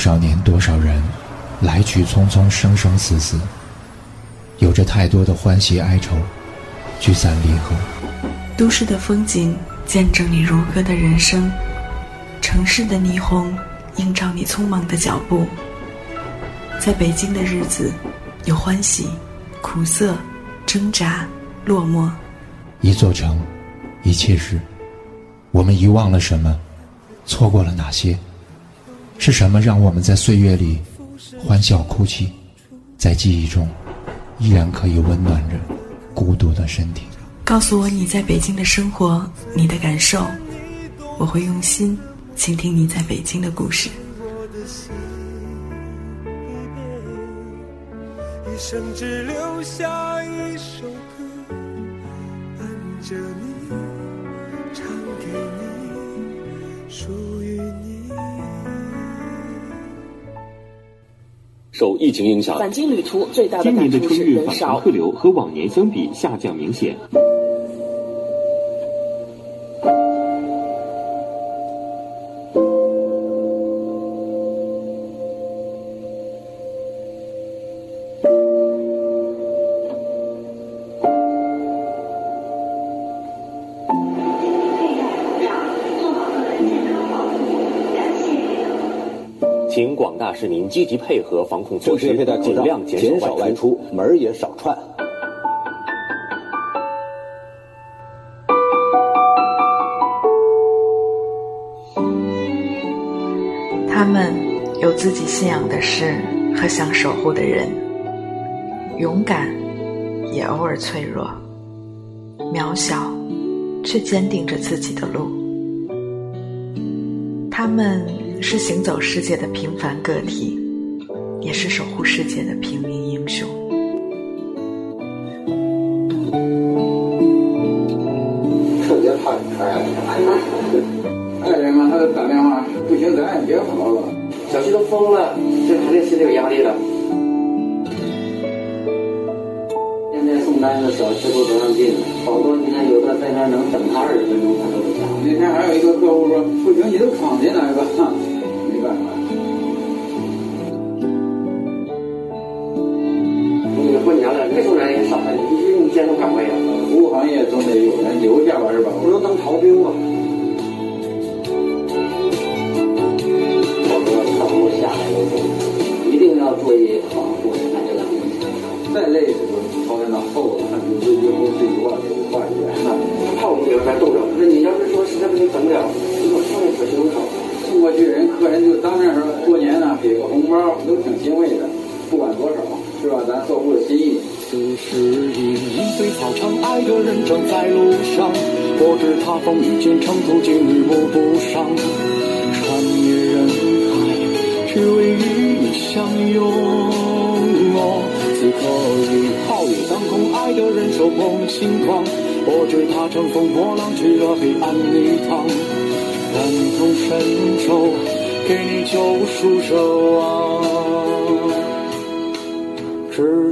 少年，多少人，来去匆匆，生生死死，有着太多的欢喜哀愁，聚散离合。都市的风景见证你如歌的人生，城市的霓虹映照你匆忙的脚步。在北京的日子，有欢喜、苦涩、挣扎、落寞。一座城，一切事，我们遗忘了什么？错过了哪些？是什么让我们在岁月里欢笑哭泣，在记忆中依然可以温暖着孤独的身体？告诉我你在北京的生活，你的感受，我会用心倾听你在北京的故事。一生只留下一首歌，伴着你，唱给你，受疫情影响，返京旅途最大的今年的感触是春运返人少程。客流和往年相比下降明显。市民积极配合防控措施，尽量，减减少外外出，门儿也少串。他们有自己信仰的事和想守护的人，勇敢，也偶尔脆弱，渺小，却坚定着自己的路。他们是行走世界的平凡个体，也是守护世界的平民英雄。特别怕传染。爱人嘛，他就打电话，不行，咱也别跑了。小区都封了，这肯定心里有压力的。现在送单的小吃部都让进了，好多你看有的在那儿能等他二十分钟，他都不下。那天还有一个客户说，不行，你都闯进来吧，一堆草场，爱的人正在路上。我知他风雨兼程，途经日暮不赏。穿越人海，只为与你相拥。此刻已皓月当空，爱的人手捧星光。我知他乘风破浪，去了黑暗泥塘。感同身受，给你救赎奢望。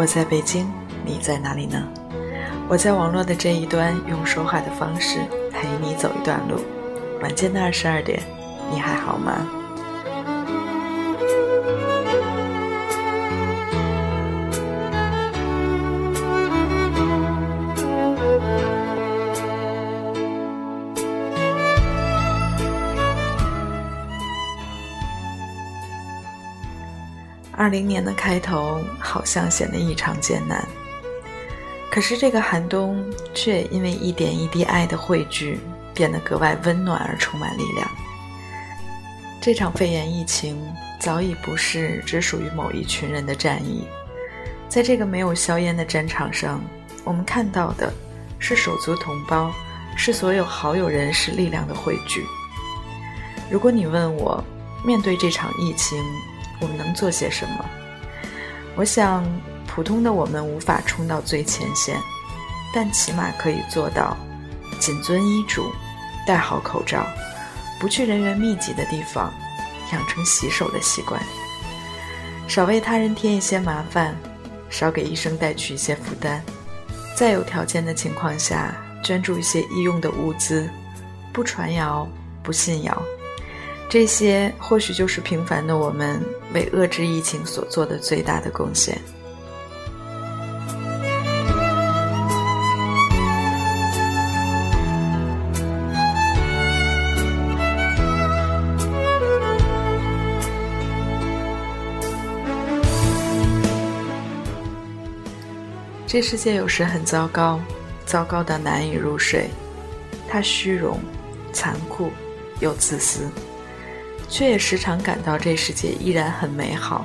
我在北京，你在哪里呢？我在网络的这一端，用说话的方式陪你走一段路。晚间的二十二点，你还好吗？零年的开头好像显得异常艰难，可是这个寒冬却因为一点一滴爱的汇聚，变得格外温暖而充满力量。这场肺炎疫情早已不是只属于某一群人的战役，在这个没有硝烟的战场上，我们看到的是手足同胞，是所有好友人士力量的汇聚。如果你问我，面对这场疫情，我们能做些什么？我想，普通的我们无法冲到最前线，但起码可以做到谨遵医嘱，戴好口罩，不去人员密集的地方，养成洗手的习惯，少为他人添一些麻烦，少给医生带去一些负担。在有条件的情况下，捐助一些医用的物资，不传谣，不信谣。这些或许就是平凡的我们为遏制疫情所做的最大的贡献。这世界有时很糟糕，糟糕到难以入睡。它虚荣、残酷又自私。却也时常感到这世界依然很美好，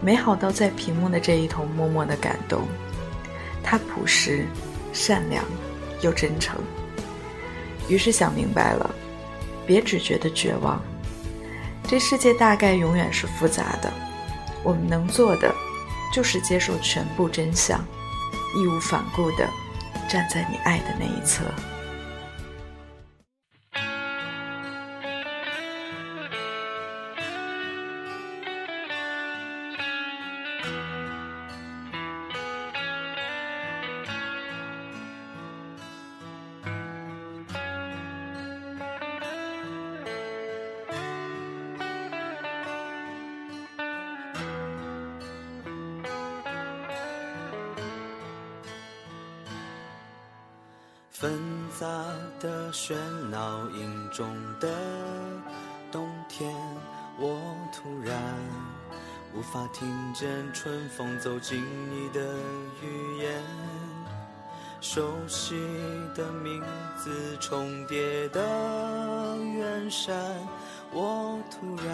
美好到在屏幕的这一头默默的感动。他朴实、善良又真诚。于是想明白了，别只觉得绝望。这世界大概永远是复杂的，我们能做的就是接受全部真相，义无反顾地站在你爱的那一侧。我突然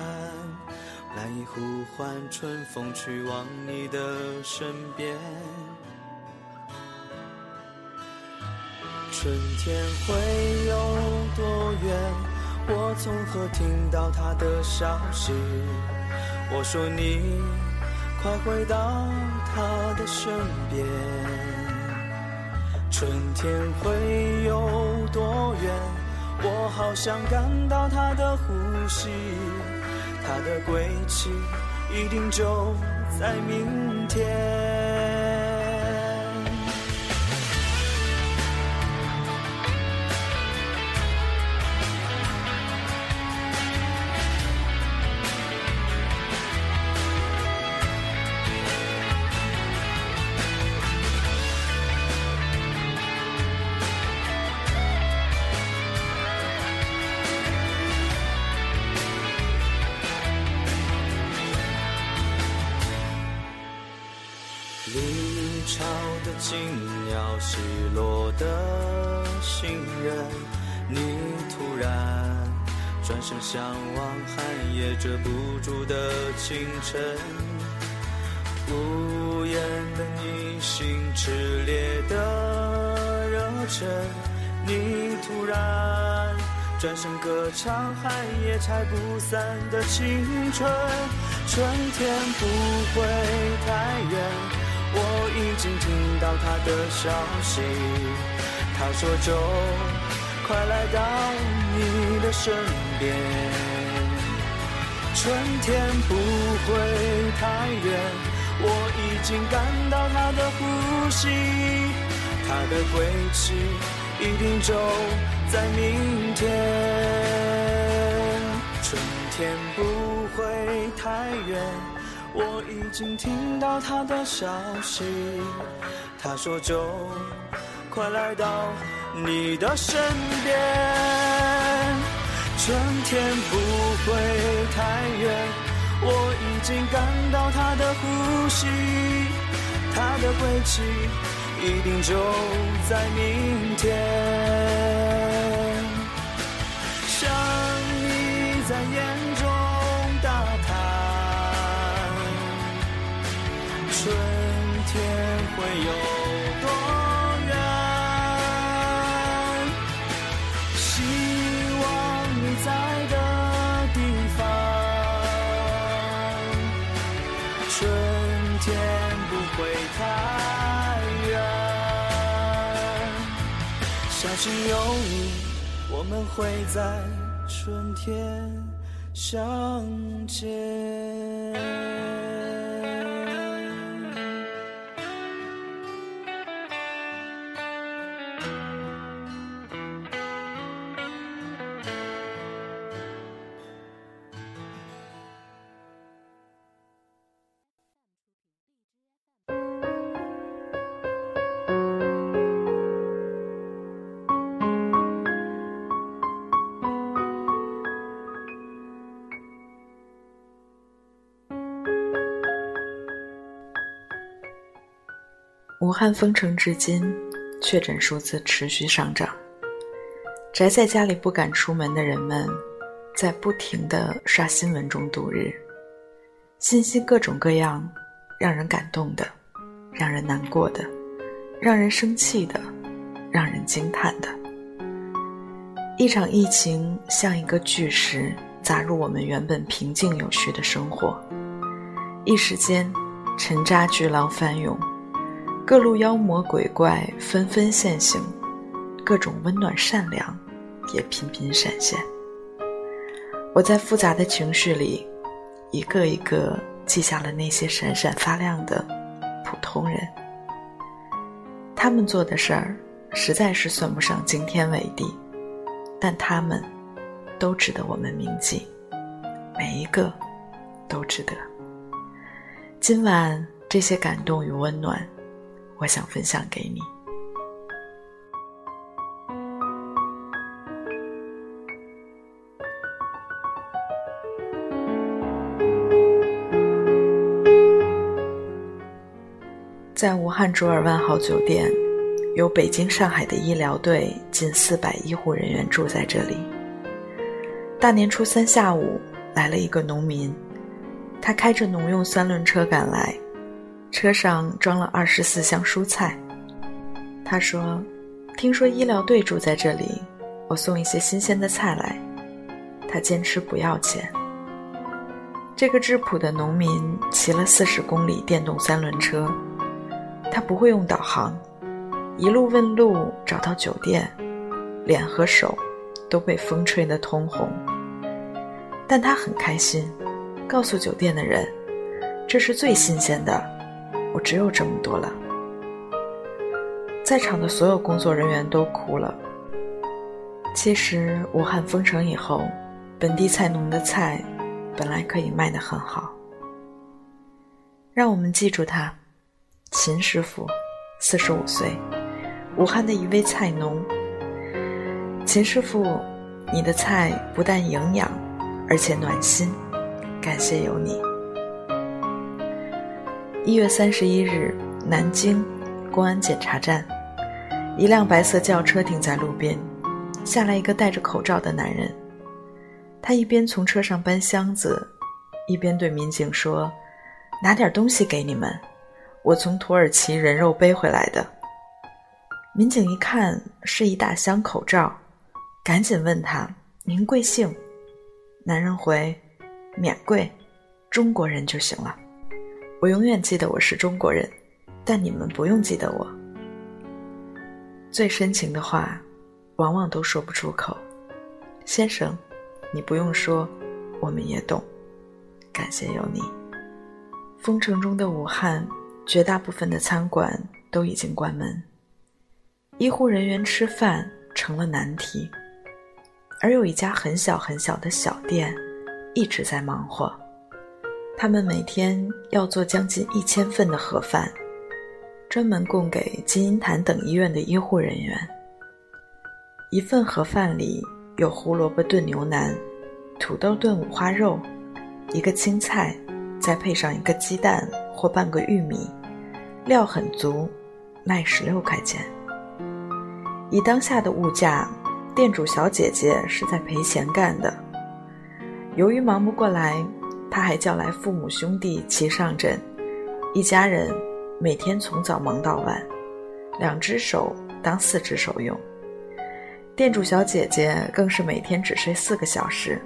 难以呼唤春风去往你的身边。春天会有多远？我从何听到他的消息？我说你快回到他的身边。春天会有多远？我好想感到他的呼吸，他的归期一定就在明天。离巢的金鸟，失落的行人，你突然转身向往寒夜遮不住的清晨，无言的你，心炽烈的热忱，你突然转身歌唱寒夜拆不散的青春，春天不会太远。我已经听到他的消息，他说就快来到你的身边。春天不会太远，我已经感到他的呼吸，他的归期一定就在明天。春天不会太远。我已经听到他的消息，他说就快来到你的身边。春天不会太远，我已经感到他的呼吸，他的归期一定就在明天。只有你，我们会在春天相见。武汉封城至今，确诊数字持续上涨。宅在家里不敢出门的人们，在不停的刷新闻中度日，信息各种各样，让人感动的，让人难过的，让人生气的，让人惊叹的。一场疫情像一个巨石砸入我们原本平静有序的生活，一时间，沉渣巨浪翻涌。各路妖魔鬼怪纷纷现形，各种温暖善良也频频闪现。我在复杂的情绪里，一个一个记下了那些闪闪发亮的普通人。他们做的事儿实在是算不上惊天伟地，但他们都值得我们铭记，每一个都值得。今晚这些感动与温暖。我想分享给你。在武汉卓尔万豪酒店，有北京、上海的医疗队近四百医护人员住在这里。大年初三下午，来了一个农民，他开着农用三轮车赶来。车上装了二十四箱蔬菜。他说：“听说医疗队住在这里，我送一些新鲜的菜来。”他坚持不要钱。这个质朴的农民骑了四十公里电动三轮车，他不会用导航，一路问路找到酒店，脸和手都被风吹得通红。但他很开心，告诉酒店的人：“这是最新鲜的。”我只有这么多了，在场的所有工作人员都哭了。其实武汉封城以后，本地菜农的菜本来可以卖得很好。让我们记住他，秦师傅，四十五岁，武汉的一位菜农。秦师傅，你的菜不但营养，而且暖心，感谢有你。一月三十一日，南京公安检查站，一辆白色轿车停在路边，下来一个戴着口罩的男人。他一边从车上搬箱子，一边对民警说：“拿点东西给你们，我从土耳其人肉背回来的。”民警一看是一大箱口罩，赶紧问他：“您贵姓？”男人回：“免贵，中国人就行了。”我永远记得我是中国人，但你们不用记得我。最深情的话，往往都说不出口。先生，你不用说，我们也懂。感谢有你。封城中的武汉，绝大部分的餐馆都已经关门，医护人员吃饭成了难题，而有一家很小很小的小店，一直在忙活。他们每天要做将近一千份的盒饭，专门供给金银潭等医院的医护人员。一份盒饭里有胡萝卜炖牛腩、土豆炖五花肉、一个青菜，再配上一个鸡蛋或半个玉米，料很足，卖十六块钱。以当下的物价，店主小姐姐是在赔钱干的。由于忙不过来。他还叫来父母兄弟齐上阵，一家人每天从早忙到晚，两只手当四只手用。店主小姐姐更是每天只睡四个小时。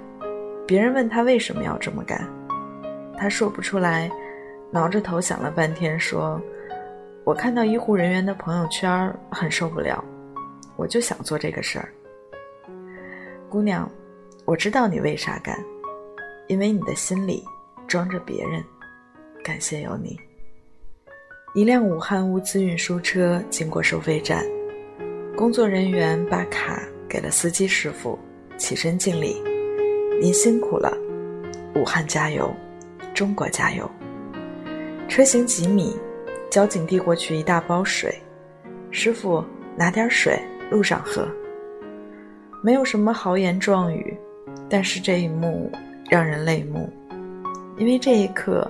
别人问她为什么要这么干，她说不出来，挠着头想了半天，说：“我看到医护人员的朋友圈很受不了，我就想做这个事儿。姑娘，我知道你为啥干，因为你的心里装着别人。感谢有你。一辆武汉物资运输车经过收费站，工作人员把卡给了司机师傅，起身敬礼：“您辛苦了，武汉加油，中国加油。”车行几米，交警递过去一大包水，师傅拿点水，路上喝。没有什么豪言壮语，但是这一幕让人泪目，因为这一刻，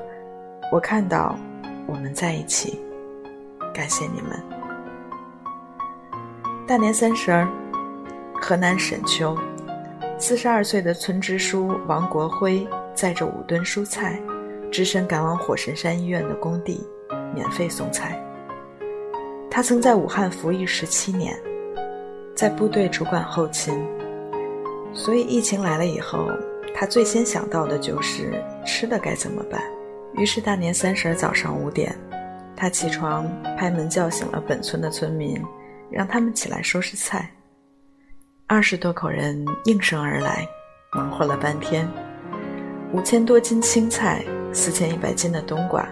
我看到我们在一起。感谢你们。大年三十儿，河南沈丘，四十二岁的村支书王国辉载着五吨蔬菜，只身赶往火神山医院的工地，免费送菜。他曾在武汉服役十七年。在部队主管后勤，所以疫情来了以后，他最先想到的就是吃的该怎么办。于是大年三十早上五点，他起床拍门叫醒了本村的村民，让他们起来收拾菜。二十多口人应声而来，忙活了半天，五千多斤青菜，四千一百斤的冬瓜，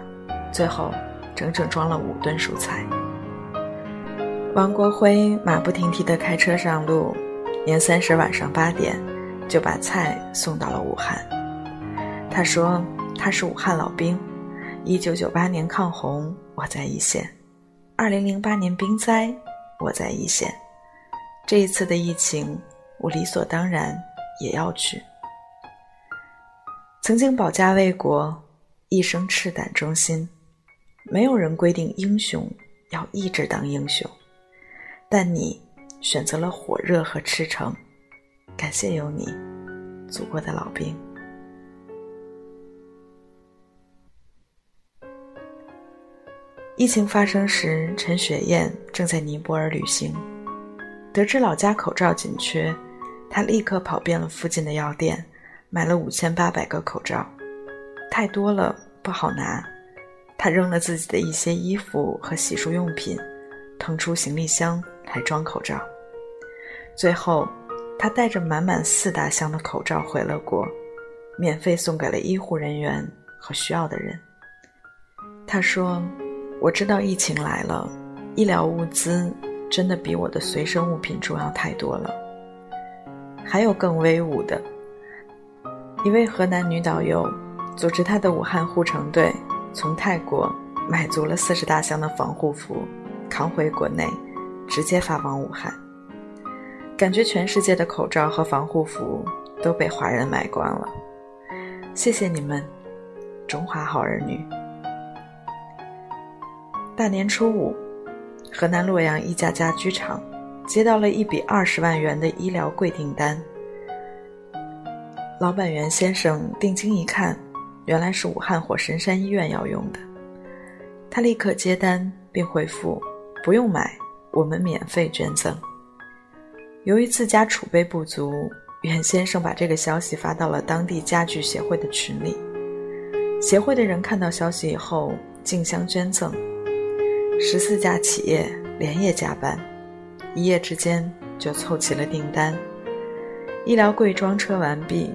最后整整装了五吨蔬菜。王国辉马不停蹄地开车上路，年三十晚上八点，就把菜送到了武汉。他说他是武汉老兵，一九九八年抗洪我在一线，二零零八年冰灾我在一线，这一次的疫情我理所当然也要去。曾经保家卫国，一生赤胆忠心，没有人规定英雄要一直当英雄。但你选择了火热和赤诚，感谢有你，祖国的老兵。疫情发生时，陈雪燕正在尼泊尔旅行，得知老家口罩紧缺，她立刻跑遍了附近的药店，买了五千八百个口罩，太多了不好拿，她扔了自己的一些衣服和洗漱用品，腾出行李箱。来装口罩，最后，他带着满满四大箱的口罩回了国，免费送给了医护人员和需要的人。他说：“我知道疫情来了，医疗物资真的比我的随身物品重要太多了。还有更威武的，一位河南女导游组织她的武汉护城队从泰国买足了四十大箱的防护服，扛回国内。”直接发往武汉，感觉全世界的口罩和防护服都被华人买光了。谢谢你们，中华好儿女！大年初五，河南洛阳一家家居厂接到了一笔二十万元的医疗贵订单。老板袁先生定睛一看，原来是武汉火神山医院要用的。他立刻接单并回复：“不用买。”我们免费捐赠。由于自家储备不足，袁先生把这个消息发到了当地家具协会的群里。协会的人看到消息以后，竞相捐赠。十四家企业连夜加班，一夜之间就凑齐了订单。医疗柜装车完毕，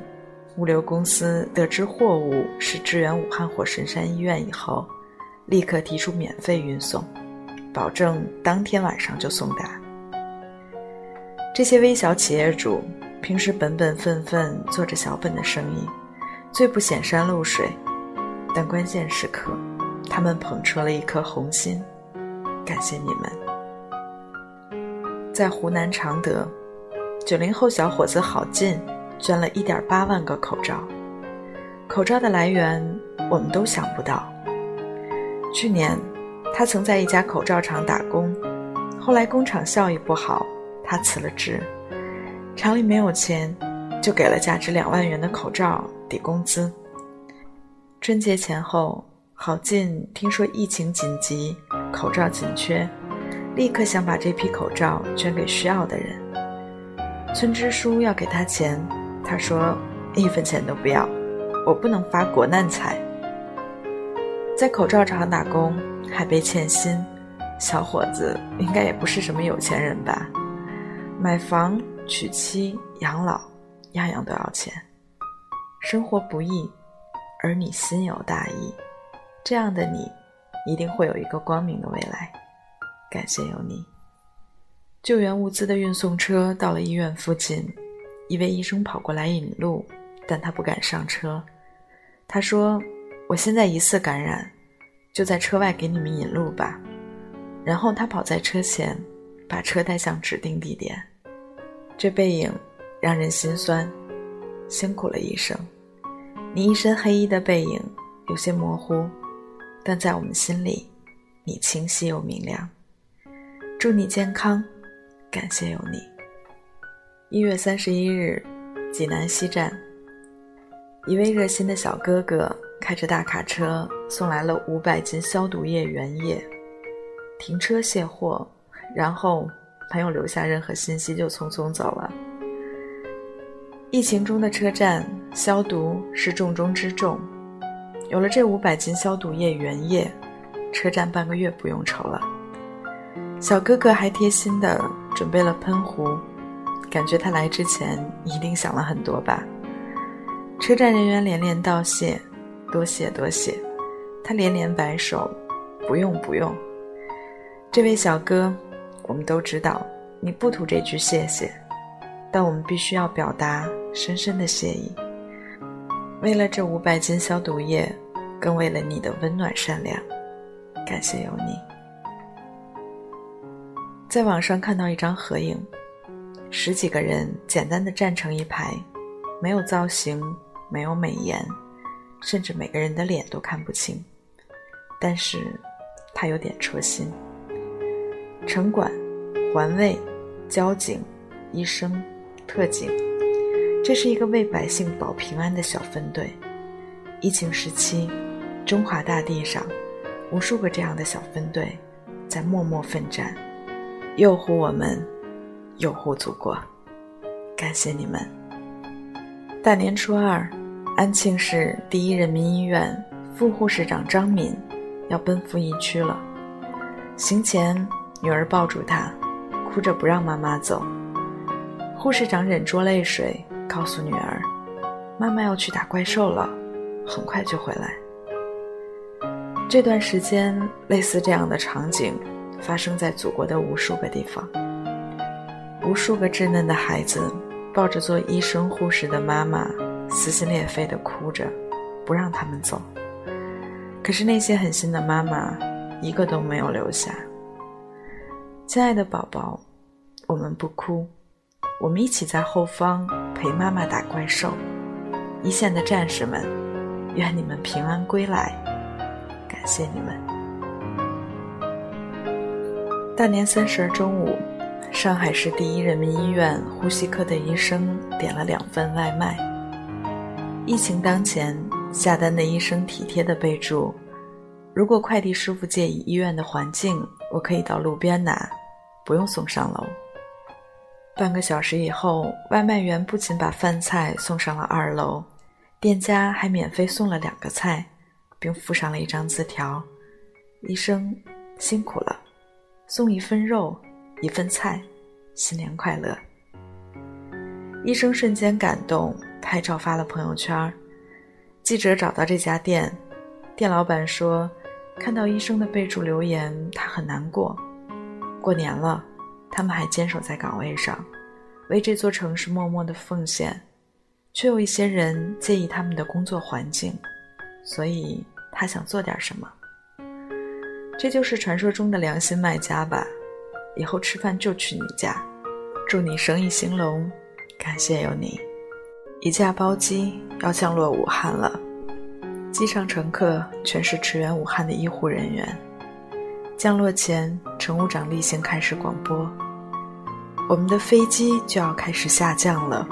物流公司得知货物是支援武汉火神山医院以后，立刻提出免费运送。保证当天晚上就送达。这些微小企业主平时本本分分做着小本的生意，最不显山露水，但关键时刻，他们捧出了一颗红心。感谢你们！在湖南常德，九零后小伙子郝进捐了一点八万个口罩。口罩的来源我们都想不到。去年。他曾在一家口罩厂打工，后来工厂效益不好，他辞了职。厂里没有钱，就给了价值两万元的口罩抵工资。春节前后，郝进听说疫情紧急，口罩紧缺，立刻想把这批口罩捐给需要的人。村支书要给他钱，他说一分钱都不要，我不能发国难财。在口罩厂打工。还被欠薪，小伙子应该也不是什么有钱人吧？买房、娶妻、养老，样样都要钱。生活不易，而你心有大义，这样的你，一定会有一个光明的未来。感谢有你。救援物资的运送车到了医院附近，一位医生跑过来引路，但他不敢上车。他说：“我现在疑似感染，就在车外给你们引路吧。”然后他跑在车前，把车带向指定地点。这背影让人心酸，辛苦了一生。你一身黑衣的背影有些模糊，但在我们心里，你清晰又明亮。祝你健康，感谢有你。一月三十一日，济南西站，一位热心的小哥哥开着大卡车送来了五百斤消毒液原液。停车卸货，然后没有留下任何信息就匆匆走了。疫情中的车站，消毒是重中之重。有了这五百斤消毒液原液，车站半个月不用愁了。小哥哥还贴心的准备了喷壶，感觉他来之前一定想了很多吧。车站人员连连道谢，多谢多谢。他连连摆手，不用不用。这位小哥，我们都知道你不图这句谢谢，但我们必须要表达深深的谢意。为了这五百斤消毒液，更为了你的温暖善良，感谢有你。在网上看到一张合影，十几个人简单的站成一排，没有造型，没有美颜，甚至每个人的脸都看不清，但是他有点戳心。城管、环卫、交警、医生、特警，这是一个为百姓保平安的小分队。疫情时期，中华大地上，无数个这样的小分队，在默默奋战，佑护我们，佑护祖国。感谢你们！大年初二，安庆市第一人民医院副护士长张敏要奔赴疫区了，行前。女儿抱住他，哭着不让妈妈走。护士长忍住泪水，告诉女儿：“妈妈要去打怪兽了，很快就回来。”这段时间，类似这样的场景发生在祖国的无数个地方。无数个稚嫩的孩子抱着做医生、护士的妈妈，撕心裂肺地哭着，不让他们走。可是那些狠心的妈妈，一个都没有留下。亲爱的宝宝，我们不哭，我们一起在后方陪妈妈打怪兽。一线的战士们，愿你们平安归来，感谢你们。大年三十中午，上海市第一人民医院呼吸科的医生点了两份外卖。疫情当前，下单的医生体贴的备注：如果快递师傅介意医院的环境，我可以到路边拿。不用送上楼。半个小时以后，外卖员不仅把饭菜送上了二楼，店家还免费送了两个菜，并附上了一张字条：“医生辛苦了，送一份肉，一份菜，新年快乐。”医生瞬间感动，拍照发了朋友圈。记者找到这家店，店老板说：“看到医生的备注留言，他很难过。”过年了，他们还坚守在岗位上，为这座城市默默的奉献，却有一些人介意他们的工作环境，所以他想做点什么。这就是传说中的良心卖家吧？以后吃饭就去你家，祝你生意兴隆，感谢有你。一架包机要降落武汉了，机上乘客全是驰援武汉的医护人员。降落前，乘务长例行开始广播：“我们的飞机就要开始下降了。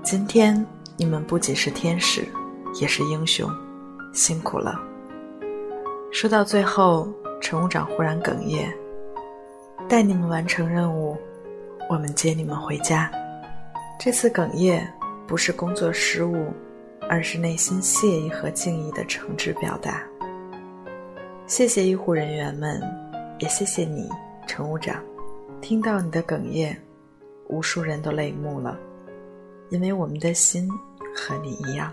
今天你们不仅是天使，也是英雄，辛苦了。”说到最后，乘务长忽然哽咽：“带你们完成任务，我们接你们回家。”这次哽咽不是工作失误，而是内心谢意和敬意的诚挚表达。谢谢医护人员们，也谢谢你，乘务长。听到你的哽咽，无数人都泪目了，因为我们的心和你一样。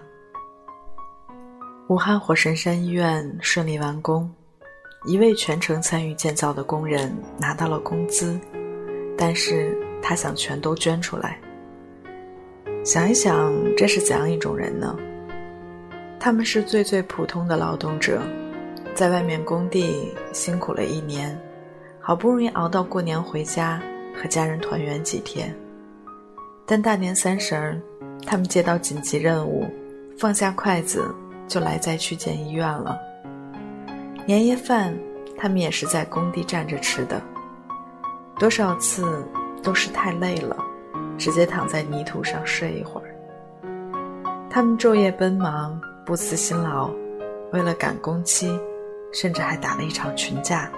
武汉火神山医院顺利完工，一位全程参与建造的工人拿到了工资，但是他想全都捐出来。想一想，这是怎样一种人呢？他们是最最普通的劳动者，在外面工地辛苦了一年，好不容易熬到过年回家和家人团圆几天，但大年三十儿，他们接到紧急任务，放下筷子。就来灾区建医院了。年夜饭，他们也是在工地站着吃的。多少次都是太累了，直接躺在泥土上睡一会儿。他们昼夜奔忙，不辞辛劳，为了赶工期，甚至还打了一场群架。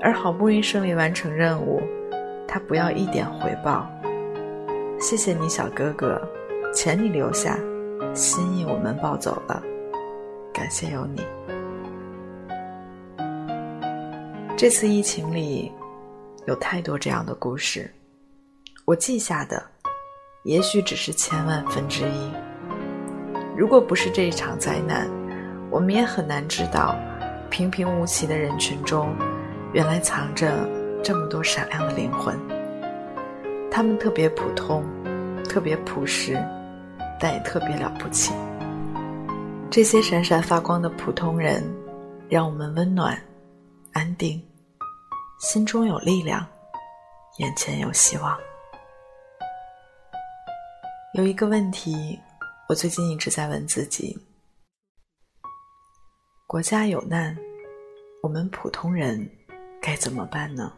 而好不容易顺利完成任务，他不要一点回报。谢谢你，小哥哥，钱你留下。心意我们抱走了，感谢有你。这次疫情里，有太多这样的故事，我记下的，也许只是千万分之一。如果不是这一场灾难，我们也很难知道，平平无奇的人群中，原来藏着这么多闪亮的灵魂。他们特别普通，特别朴实。但也特别了不起。这些闪闪发光的普通人，让我们温暖、安定，心中有力量，眼前有希望。有一个问题，我最近一直在问自己：国家有难，我们普通人该怎么办呢？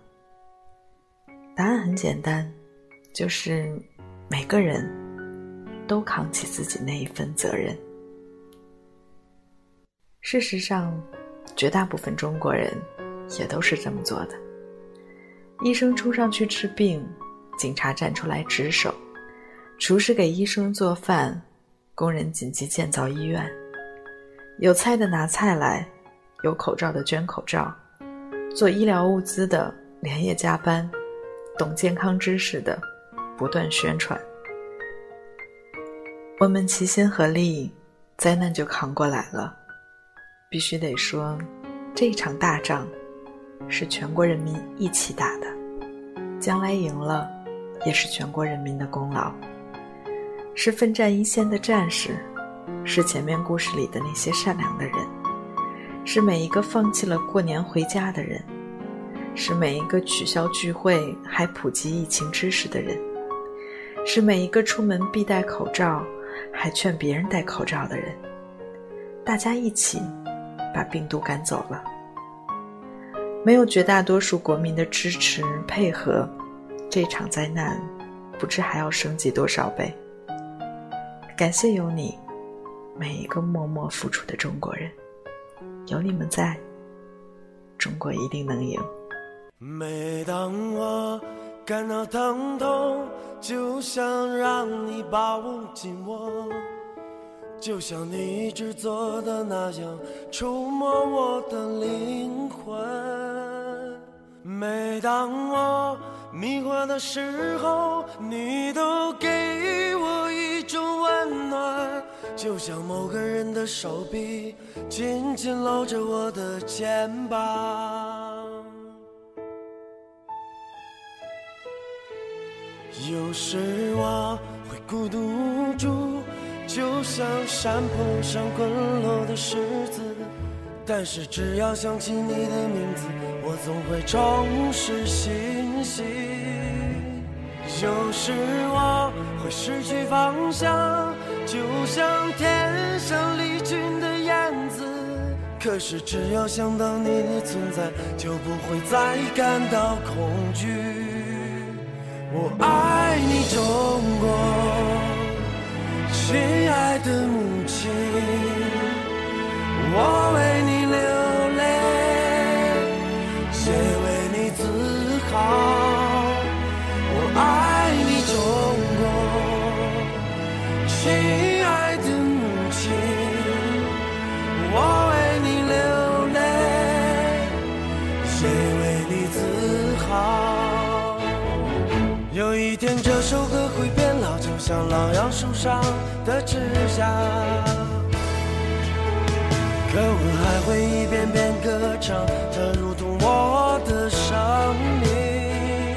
答案很简单，就是每个人。都扛起自己那一份责任。事实上，绝大部分中国人也都是这么做的。医生冲上去治病，警察站出来值守，厨师给医生做饭，工人紧急建造医院，有菜的拿菜来，有口罩的捐口罩，做医疗物资的连夜加班，懂健康知识的不断宣传。我们齐心合力，灾难就扛过来了。必须得说，这场大仗是全国人民一起打的，将来赢了，也是全国人民的功劳。是奋战一线的战士，是前面故事里的那些善良的人，是每一个放弃了过年回家的人，是每一个取消聚会还普及疫情知识的人，是每一个出门必戴口罩。还劝别人戴口罩的人，大家一起把病毒赶走了。没有绝大多数国民的支持配合，这场灾难不知还要升级多少倍。感谢有你，每一个默默付出的中国人，有你们在，中国一定能赢。每当我感到疼痛。就想让你抱紧我，就像你制作的那样触摸我的灵魂。每当我迷惑的时候，你都给我一种温暖，就像某个人的手臂紧紧搂着我的肩膀。有时我会孤独无助，就像山坡上滚落的石子。但是只要想起你的名字，我总会重拾信心。有时我会失去方向，就像天上离群的燕子。可是只要想到你的存在，就不会再感到恐惧。我爱你，中国，亲爱的母亲，我为你流上的指甲可我还会一遍遍歌唱它如同我的生命。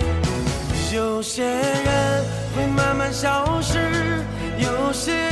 有些人会慢慢消失有些